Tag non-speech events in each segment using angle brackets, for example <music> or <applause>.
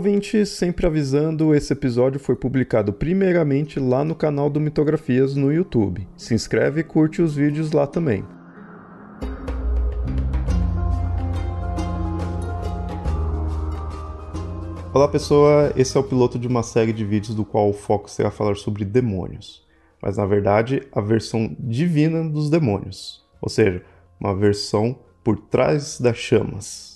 ouvinte! Sempre avisando, esse episódio foi publicado primeiramente lá no canal do Mitografias no YouTube. Se inscreve e curte os vídeos lá também. Olá, pessoa! Esse é o piloto de uma série de vídeos do qual o foco será falar sobre demônios, mas na verdade a versão divina dos demônios, ou seja, uma versão por trás das chamas.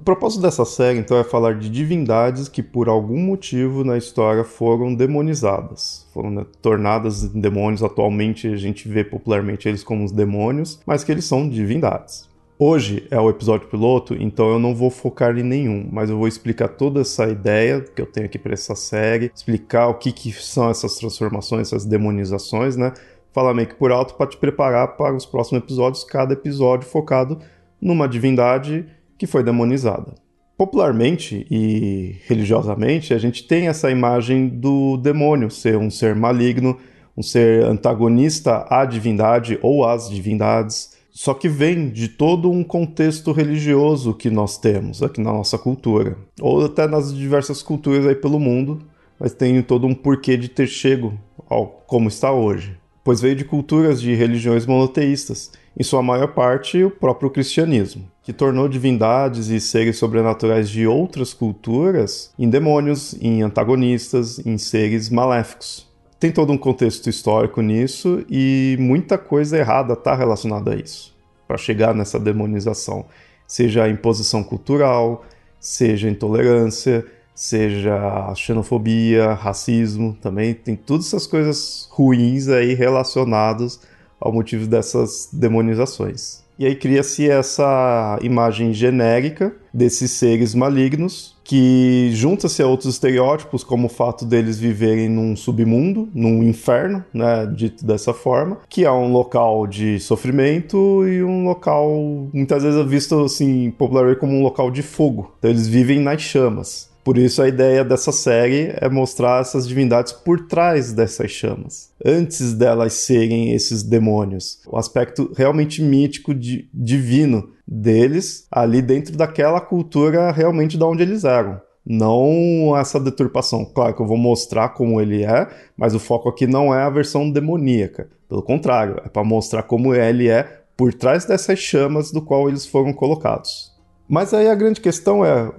O propósito dessa série, então, é falar de divindades que, por algum motivo na história, foram demonizadas, foram né, tornadas em demônios. Atualmente, a gente vê popularmente eles como os demônios, mas que eles são divindades. Hoje é o episódio piloto, então eu não vou focar em nenhum, mas eu vou explicar toda essa ideia que eu tenho aqui para essa série, explicar o que, que são essas transformações, essas demonizações, né? Falar meio que por alto para te preparar para os próximos episódios, cada episódio focado numa divindade que foi demonizada. Popularmente e religiosamente, a gente tem essa imagem do demônio ser um ser maligno, um ser antagonista à divindade ou às divindades, só que vem de todo um contexto religioso que nós temos aqui na nossa cultura, ou até nas diversas culturas aí pelo mundo, mas tem todo um porquê de ter chego ao como está hoje, pois veio de culturas de religiões monoteístas, em sua maior parte o próprio cristianismo que tornou divindades e seres sobrenaturais de outras culturas em demônios, em antagonistas, em seres maléficos. Tem todo um contexto histórico nisso e muita coisa errada está relacionada a isso, para chegar nessa demonização, seja a imposição cultural, seja a intolerância, seja xenofobia, racismo, também tem todas essas coisas ruins aí relacionadas ao motivo dessas demonizações. E aí cria-se essa imagem genérica desses seres malignos que junta-se a outros estereótipos, como o fato deles viverem num submundo, num inferno, né, dito dessa forma, que é um local de sofrimento e um local muitas vezes visto assim popularmente como um local de fogo. Então eles vivem nas chamas. Por isso a ideia dessa série é mostrar essas divindades por trás dessas chamas, antes delas serem esses demônios. O aspecto realmente mítico, de, divino deles, ali dentro daquela cultura realmente de onde eles eram. Não essa deturpação. Claro que eu vou mostrar como ele é, mas o foco aqui não é a versão demoníaca. Pelo contrário, é para mostrar como ele é por trás dessas chamas do qual eles foram colocados. Mas aí a grande questão é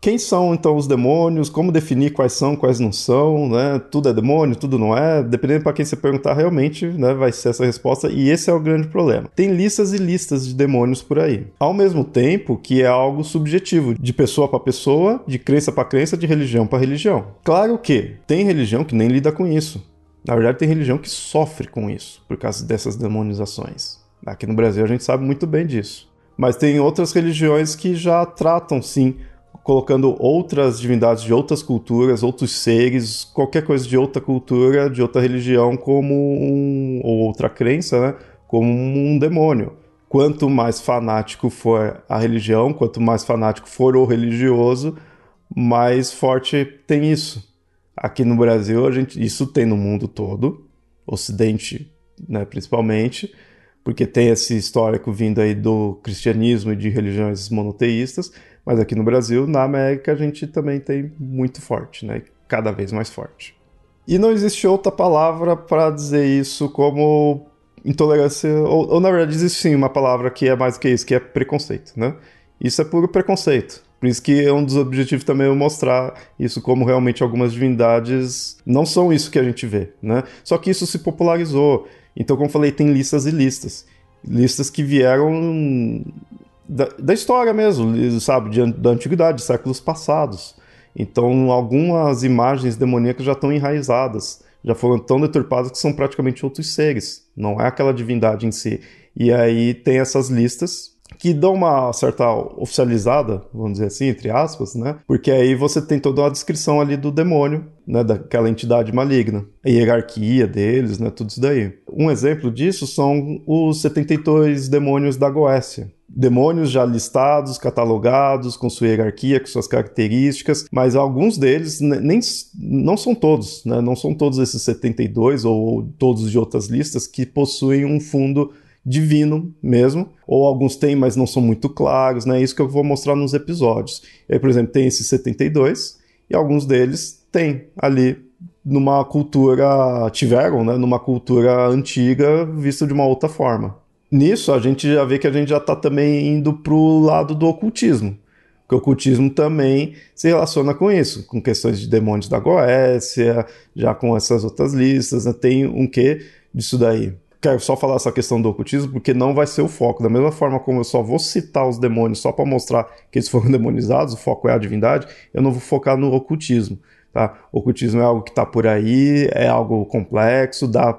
quem são então os demônios? Como definir quais são, quais não são? Né? Tudo é demônio, tudo não é? Dependendo para quem você perguntar, realmente né, vai ser essa resposta. E esse é o grande problema. Tem listas e listas de demônios por aí. Ao mesmo tempo que é algo subjetivo, de pessoa para pessoa, de crença para crença, de religião para religião. Claro que tem religião que nem lida com isso. Na verdade, tem religião que sofre com isso por causa dessas demonizações. Aqui no Brasil a gente sabe muito bem disso. Mas tem outras religiões que já tratam sim colocando outras divindades de outras culturas, outros seres, qualquer coisa de outra cultura, de outra religião, como um, ou outra crença, né? Como um demônio. Quanto mais fanático for a religião, quanto mais fanático for o religioso, mais forte tem isso. Aqui no Brasil, a gente, isso tem no mundo todo, Ocidente, né, principalmente, porque tem esse histórico vindo aí do cristianismo e de religiões monoteístas, mas aqui no Brasil, na América, a gente também tem muito forte, né? Cada vez mais forte. E não existe outra palavra para dizer isso como intolerância, ou, ou, na verdade existe sim uma palavra que é mais do que isso, que é preconceito, né? Isso é puro preconceito. Por isso que é um dos objetivos também é mostrar isso como realmente algumas divindades não são isso que a gente vê, né? Só que isso se popularizou. Então, como eu falei, tem listas e listas. Listas que vieram da, da história mesmo, sabe, de, da antiguidade, de séculos passados. Então, algumas imagens demoníacas já estão enraizadas, já foram tão deturpadas que são praticamente outros seres, não é aquela divindade em si. E aí tem essas listas que dão uma certa oficializada, vamos dizer assim, entre aspas, né? Porque aí você tem toda uma descrição ali do demônio, né? Daquela entidade maligna, a hierarquia deles, né? Tudo isso daí. Um exemplo disso são os 72 demônios da Goécia. Demônios já listados, catalogados, com sua hierarquia, com suas características, mas alguns deles nem não são todos, né? Não são todos esses 72 ou todos de outras listas que possuem um fundo divino mesmo, ou alguns têm, mas não são muito claros, né? Isso que eu vou mostrar nos episódios. aí, por exemplo, tem esses 72 e alguns deles têm ali numa cultura tiveram, né, numa cultura antiga, visto de uma outra forma. Nisso a gente já vê que a gente já está também indo pro lado do ocultismo. Porque o ocultismo também se relaciona com isso, com questões de demônios da Goécia, já com essas outras listas, né? tem um quê disso daí quero só falar essa questão do ocultismo porque não vai ser o foco. Da mesma forma como eu só vou citar os demônios só para mostrar que eles foram <laughs> demonizados, o foco é a divindade, eu não vou focar no ocultismo. Tá? Ocultismo é algo que está por aí, é algo complexo, dá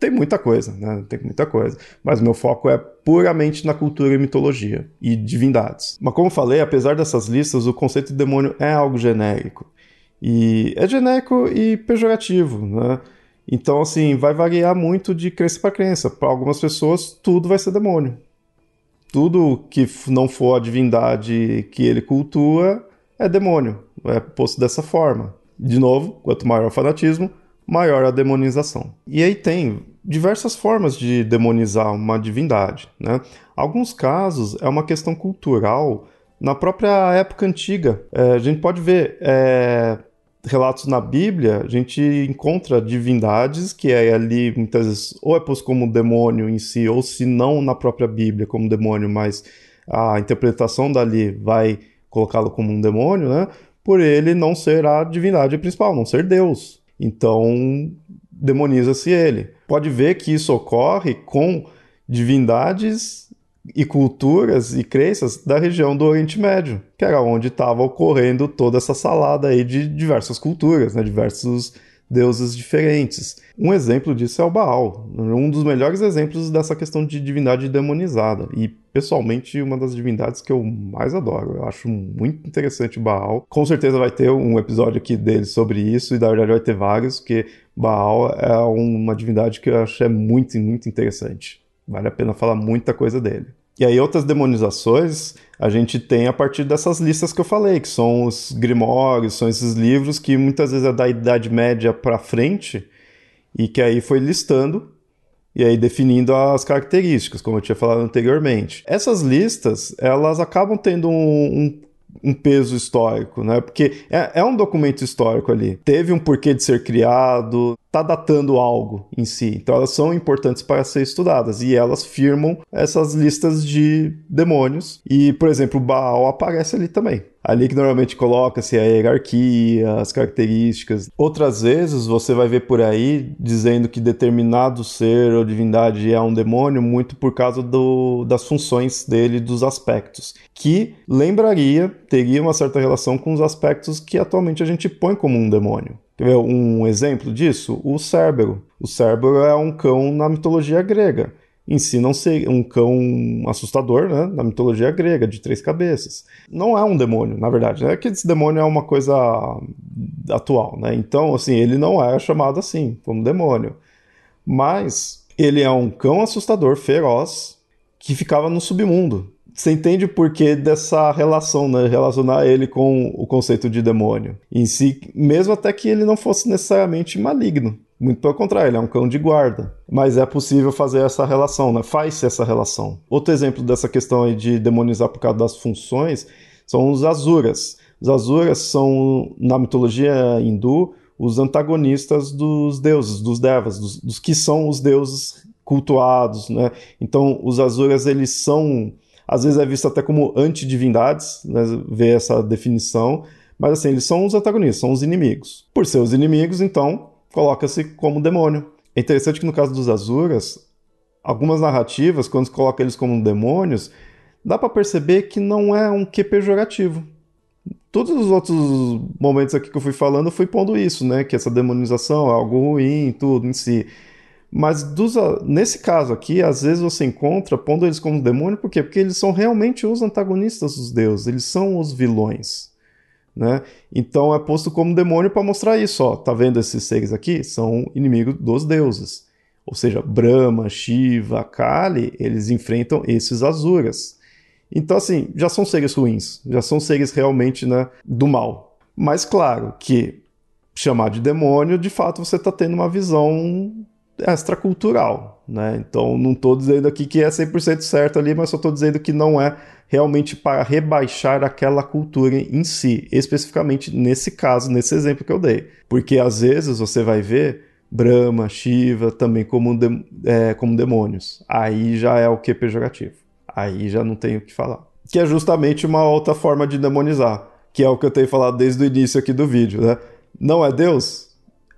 tem muita coisa, né? Tem muita coisa. Mas meu foco é puramente na cultura e mitologia e divindades. Mas como falei, apesar dessas listas, o conceito de demônio é algo genérico. E é genérico e pejorativo, né? Então, assim, vai variar muito de crença para crença. Para algumas pessoas, tudo vai ser demônio. Tudo que não for a divindade que ele cultua é demônio. É posto dessa forma. De novo, quanto maior o fanatismo, maior a demonização. E aí tem diversas formas de demonizar uma divindade. Né? Alguns casos é uma questão cultural. Na própria época antiga, é, a gente pode ver é, relatos na Bíblia, a gente encontra divindades que é ali muitas vezes ou é posto como demônio em si, ou se não na própria Bíblia como demônio, mas a interpretação dali vai colocá-lo como um demônio, né? Por ele não ser a divindade principal, não ser Deus. Então demoniza-se ele. Pode ver que isso ocorre com divindades e culturas e crenças da região do Oriente Médio, que era onde estava ocorrendo toda essa salada aí de diversas culturas, né, diversos deuses diferentes. Um exemplo disso é o Baal, um dos melhores exemplos dessa questão de divindade demonizada. E, pessoalmente, uma das divindades que eu mais adoro. Eu acho muito interessante o Baal. Com certeza vai ter um episódio aqui dele sobre isso, e na verdade vai ter vários, porque Baal é uma divindade que eu acho é muito, muito interessante. Vale a pena falar muita coisa dele. E aí outras demonizações a gente tem a partir dessas listas que eu falei, que são os grimórios, são esses livros que muitas vezes é da Idade Média para frente e que aí foi listando e aí definindo as características, como eu tinha falado anteriormente. Essas listas, elas acabam tendo um, um um peso histórico, né? Porque é, é, um documento histórico ali. Teve um porquê de ser criado, tá datando algo em si. Então elas são importantes para ser estudadas e elas firmam essas listas de demônios. E, por exemplo, Baal aparece ali também. Ali que normalmente coloca-se a hierarquia, as características. Outras vezes você vai ver por aí dizendo que determinado ser ou divindade é um demônio muito por causa do, das funções dele, dos aspectos, que lembraria, teria uma certa relação com os aspectos que atualmente a gente põe como um demônio. Quer ver um exemplo disso? O Cérbero. O Cérbero é um cão na mitologia grega. Em si não ser um cão assustador, né? Na mitologia grega, de três cabeças. Não é um demônio, na verdade. É que esse demônio é uma coisa atual, né? Então, assim, ele não é chamado assim, como demônio. Mas ele é um cão assustador, feroz, que ficava no submundo você entende o porquê dessa relação, né? Relacionar ele com o conceito de demônio em si, mesmo até que ele não fosse necessariamente maligno. Muito pelo contrário, ele é um cão de guarda. Mas é possível fazer essa relação, né? Faz-se essa relação. Outro exemplo dessa questão aí de demonizar por causa das funções são os Azuras. Os Azuras são, na mitologia hindu, os antagonistas dos deuses, dos devas, dos, dos que são os deuses cultuados, né? Então, os Azuras, eles são às vezes é visto até como antidivindades, né, ver essa definição, mas assim, eles são os antagonistas, são os inimigos. Por ser os inimigos, então, coloca-se como demônio. É interessante que no caso dos Azuras, algumas narrativas, quando se coloca eles como demônios, dá para perceber que não é um que pejorativo. todos os outros momentos aqui que eu fui falando, eu fui pondo isso, né? Que essa demonização é algo ruim, tudo em si. Mas dos, nesse caso aqui, às vezes você encontra pondo eles como demônio, por quê? Porque eles são realmente os antagonistas dos deuses, eles são os vilões. Né? Então é posto como demônio para mostrar isso. Ó, tá vendo esses seres aqui? São inimigos dos deuses. Ou seja, Brahma, Shiva, Kali, eles enfrentam esses Asuras. Então, assim, já são seres ruins, já são seres realmente né, do mal. Mas, claro, que chamar de demônio, de fato, você está tendo uma visão extracultural, né? Então, não estou dizendo aqui que é 100% certo ali, mas só estou dizendo que não é realmente para rebaixar aquela cultura em si, especificamente nesse caso, nesse exemplo que eu dei. Porque às vezes você vai ver Brahma, Shiva também como, de, é, como demônios. Aí já é o que pejorativo. Aí já não tenho o que falar. Que é justamente uma outra forma de demonizar, que é o que eu tenho falado desde o início aqui do vídeo, né? Não é Deus,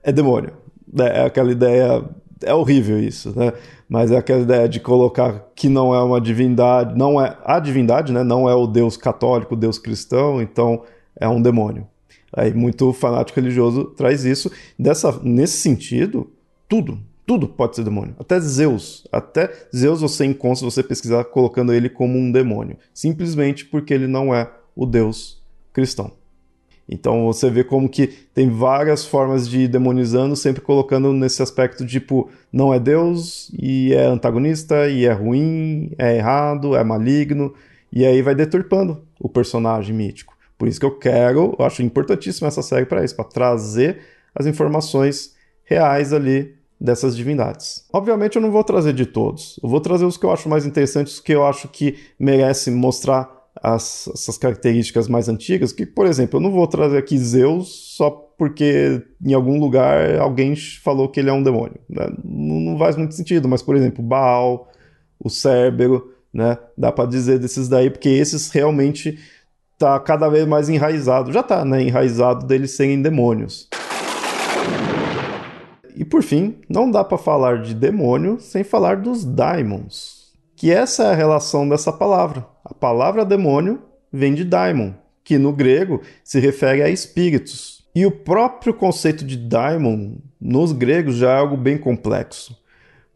é demônio. É, é aquela ideia. É horrível isso, né? Mas é aquela ideia de colocar que não é uma divindade, não é a divindade, né? Não é o Deus católico, o Deus cristão, então é um demônio. Aí muito fanático religioso traz isso. Dessa, nesse sentido, tudo, tudo pode ser demônio. Até Zeus. Até Zeus você encontra se você pesquisar colocando ele como um demônio. Simplesmente porque ele não é o Deus cristão. Então você vê como que tem várias formas de ir demonizando, sempre colocando nesse aspecto tipo, não é Deus, e é antagonista, e é ruim, é errado, é maligno, e aí vai deturpando o personagem mítico. Por isso que eu quero, eu acho importantíssima essa série para isso, para trazer as informações reais ali dessas divindades. Obviamente eu não vou trazer de todos, eu vou trazer os que eu acho mais interessantes, os que eu acho que merecem mostrar as, essas características mais antigas, que, por exemplo, eu não vou trazer aqui Zeus só porque em algum lugar alguém falou que ele é um demônio. Né? Não, não, faz muito sentido, mas, por exemplo, Baal, o Cérbero, né? dá para dizer desses daí, porque esses realmente tá cada vez mais enraizado, já tá, né, enraizado deles serem demônios. E por fim, não dá para falar de demônio sem falar dos daimons, que essa é a relação dessa palavra. A palavra demônio vem de daimon, que no grego se refere a espíritos. E o próprio conceito de daimon nos gregos já é algo bem complexo,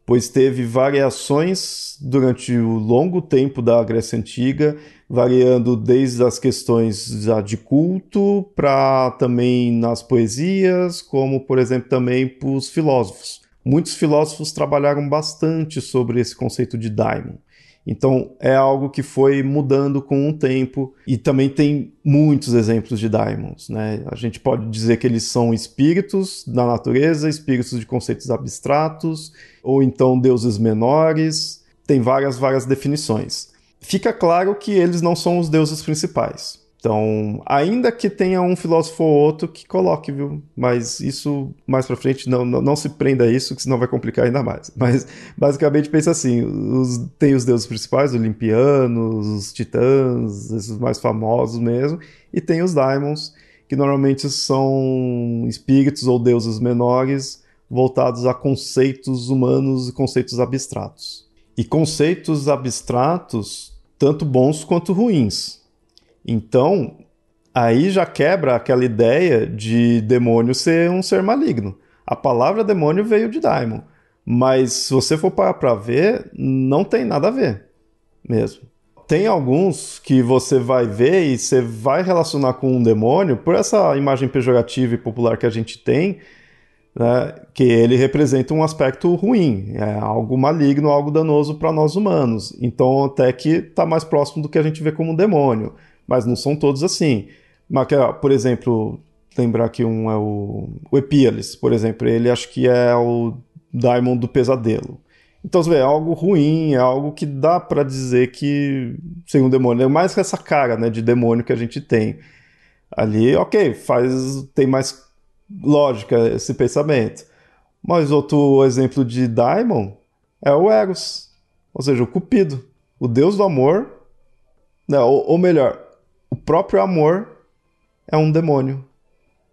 pois teve variações durante o longo tempo da Grécia Antiga, variando desde as questões de culto para também nas poesias, como por exemplo também para os filósofos. Muitos filósofos trabalharam bastante sobre esse conceito de daimon. Então é algo que foi mudando com o tempo e também tem muitos exemplos de daimons. Né? A gente pode dizer que eles são espíritos da natureza, espíritos de conceitos abstratos, ou então deuses menores. Tem várias, várias definições. Fica claro que eles não são os deuses principais. Então, ainda que tenha um filósofo ou outro que coloque, viu? Mas isso mais para frente não, não, não, se prenda a isso, que senão vai complicar ainda mais. <laughs> Mas basicamente pensa assim: os, tem os deuses principais, os olimpianos, os titãs, esses mais famosos mesmo, e tem os daimons, que normalmente são espíritos ou deuses menores voltados a conceitos humanos e conceitos abstratos. E conceitos abstratos, tanto bons quanto ruins. Então, aí já quebra aquela ideia de demônio ser um ser maligno. A palavra demônio veio de daimon, mas se você for parar para ver, não tem nada a ver mesmo. Tem alguns que você vai ver e você vai relacionar com um demônio por essa imagem pejorativa e popular que a gente tem, né, que ele representa um aspecto ruim, é algo maligno, algo danoso para nós humanos. Então, até que está mais próximo do que a gente vê como um demônio mas não são todos assim. Por exemplo, lembrar que um é o, o Epiales, por exemplo, ele acho que é o Daimon do Pesadelo. Então, você vê, é algo ruim, é algo que dá para dizer que, sem um demônio, é mais essa cara né, de demônio que a gente tem. Ali, ok, faz, tem mais lógica esse pensamento. Mas outro exemplo de Daimon é o Eros, ou seja, o Cupido, o deus do amor, né, ou, ou melhor, próprio amor é um demônio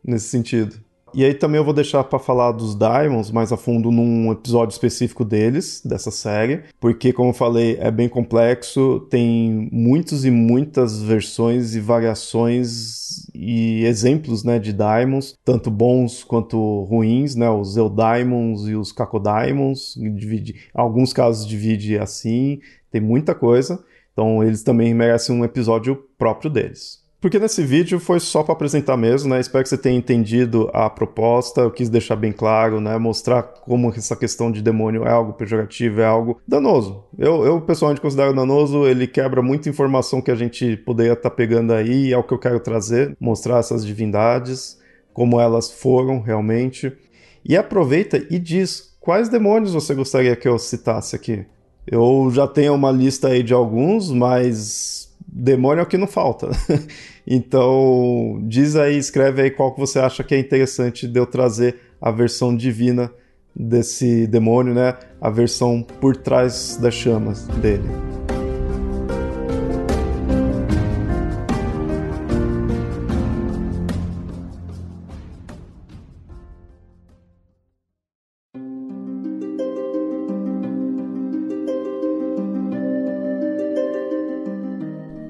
nesse sentido. E aí também eu vou deixar para falar dos Diamonds mais a fundo num episódio específico deles, dessa série, porque como eu falei, é bem complexo, tem muitas e muitas versões e variações e exemplos né, de Daimons, tanto bons quanto ruins, né, os Eudaimons e os Cacoddaimons, divide, alguns casos divide assim, tem muita coisa, então eles também merecem um episódio próprio deles. Porque nesse vídeo foi só para apresentar mesmo, né? Espero que você tenha entendido a proposta. Eu quis deixar bem claro, né? Mostrar como essa questão de demônio é algo pejorativo, é algo danoso. Eu, eu pessoalmente considero danoso, ele quebra muita informação que a gente poderia estar tá pegando aí, é o que eu quero trazer, mostrar essas divindades, como elas foram realmente. E aproveita e diz quais demônios você gostaria que eu citasse aqui. Eu já tenho uma lista aí de alguns, mas demônio é o que não falta. <laughs> então, diz aí, escreve aí qual que você acha que é interessante de eu trazer a versão divina desse demônio, né? A versão por trás das chamas dele.